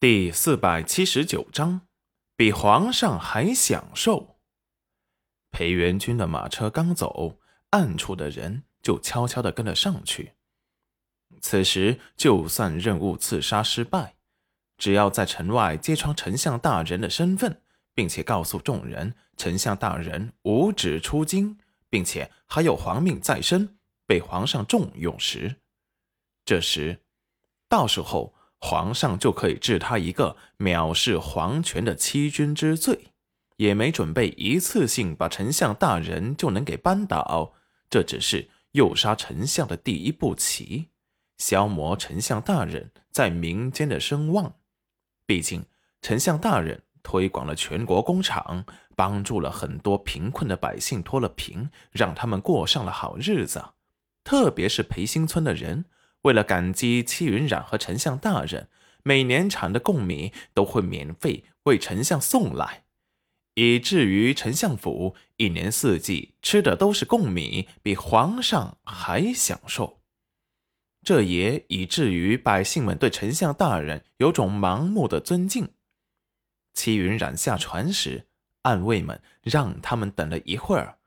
第四百七十九章，比皇上还享受。裴元军的马车刚走，暗处的人就悄悄的跟了上去。此时，就算任务刺杀失败，只要在城外揭穿丞相大人的身份，并且告诉众人丞相大人无旨出京，并且还有皇命在身，被皇上重用时，这时，到时候。皇上就可以治他一个藐视皇权的欺君之罪，也没准备一次性把丞相大人就能给扳倒。这只是诱杀丞相的第一步棋，消磨丞相大人在民间的声望。毕竟，丞相大人推广了全国工厂，帮助了很多贫困的百姓脱了贫，让他们过上了好日子。特别是裴新村的人。为了感激戚云染和丞相大人，每年产的贡米都会免费为丞相送来，以至于丞相府一年四季吃的都是贡米，比皇上还享受。这也以至于百姓们对丞相大人有种盲目的尊敬。戚云染下船时，暗卫们让他们等了一会儿，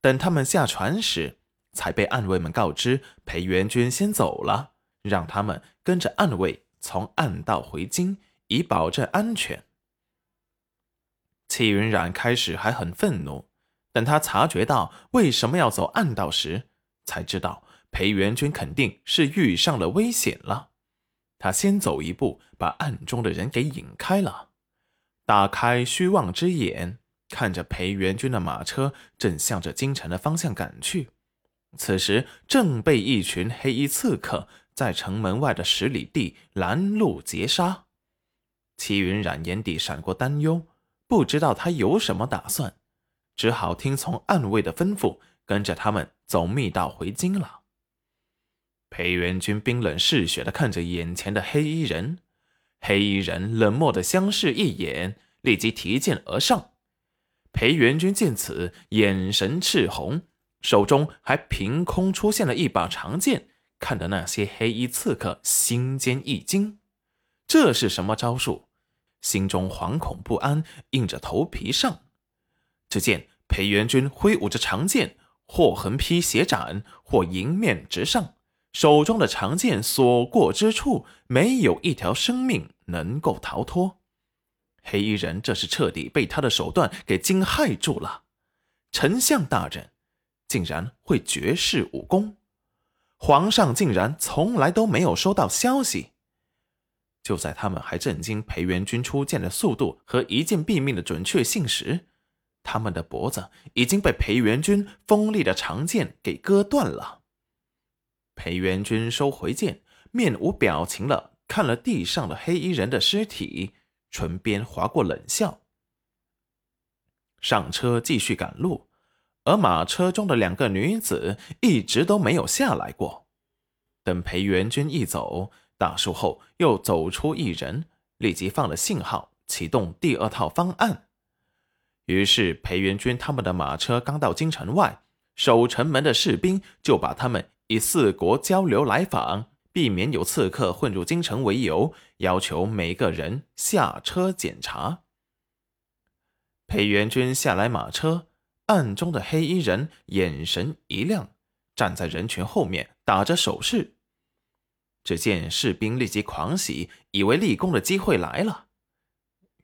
等他们下船时。才被暗卫们告知，裴元军先走了，让他们跟着暗卫从暗道回京，以保证安全。戚云染开始还很愤怒，等他察觉到为什么要走暗道时，才知道裴元军肯定是遇上了危险了。他先走一步，把暗中的人给引开了，打开虚妄之眼，看着裴元军的马车正向着京城的方向赶去。此时正被一群黑衣刺客在城门外的十里地拦路截杀。齐云染眼底闪过担忧，不知道他有什么打算，只好听从暗卫的吩咐，跟着他们走密道回京了。裴元军冰冷嗜血地看着眼前的黑衣人，黑衣人冷漠地相视一眼，立即提剑而上。裴元军见此，眼神赤红。手中还凭空出现了一把长剑，看得那些黑衣刺客心间一惊。这是什么招数？心中惶恐不安，硬着头皮上。只见裴元军挥舞着长剑，或横劈斜斩，或迎面直上，手中的长剑所过之处，没有一条生命能够逃脱。黑衣人这是彻底被他的手段给惊骇住了。丞相大人。竟然会绝世武功，皇上竟然从来都没有收到消息。就在他们还震惊裴元军出剑的速度和一剑毙命的准确性时，他们的脖子已经被裴元军锋利的长剑给割断了。裴元军收回剑，面无表情了看了地上的黑衣人的尸体，唇边划过冷笑，上车继续赶路。而马车中的两个女子一直都没有下来过。等裴元军一走，大树后又走出一人，立即放了信号，启动第二套方案。于是裴元军他们的马车刚到京城外，守城门的士兵就把他们以四国交流来访，避免有刺客混入京城为由，要求每个人下车检查。裴元军下来马车。暗中的黑衣人眼神一亮，站在人群后面打着手势。只见士兵立即狂喜，以为立功的机会来了。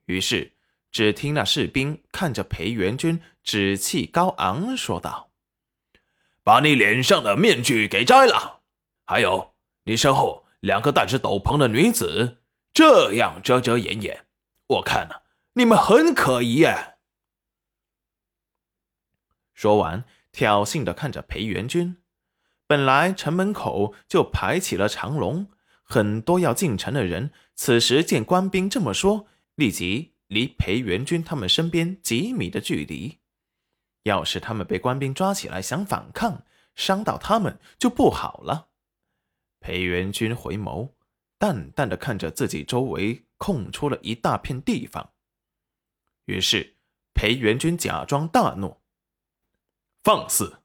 于是，只听那士兵看着裴元军，趾气高昂，说道：“把你脸上的面具给摘了，还有你身后两个戴着斗篷的女子，这样遮遮掩掩，我看呢，你们很可疑耶。”说完，挑衅的看着裴元军。本来城门口就排起了长龙，很多要进城的人，此时见官兵这么说，立即离裴元军他们身边几米的距离。要是他们被官兵抓起来想反抗，伤到他们就不好了。裴元军回眸，淡淡的看着自己周围空出了一大片地方。于是，裴元军假装大怒。放肆！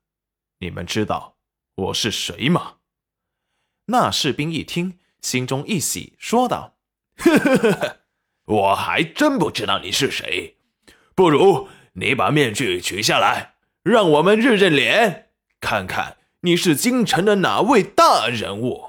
你们知道我是谁吗？那士兵一听，心中一喜，说道：“呵呵呵呵，我还真不知道你是谁。不如你把面具取下来，让我们认认脸，看看你是京城的哪位大人物。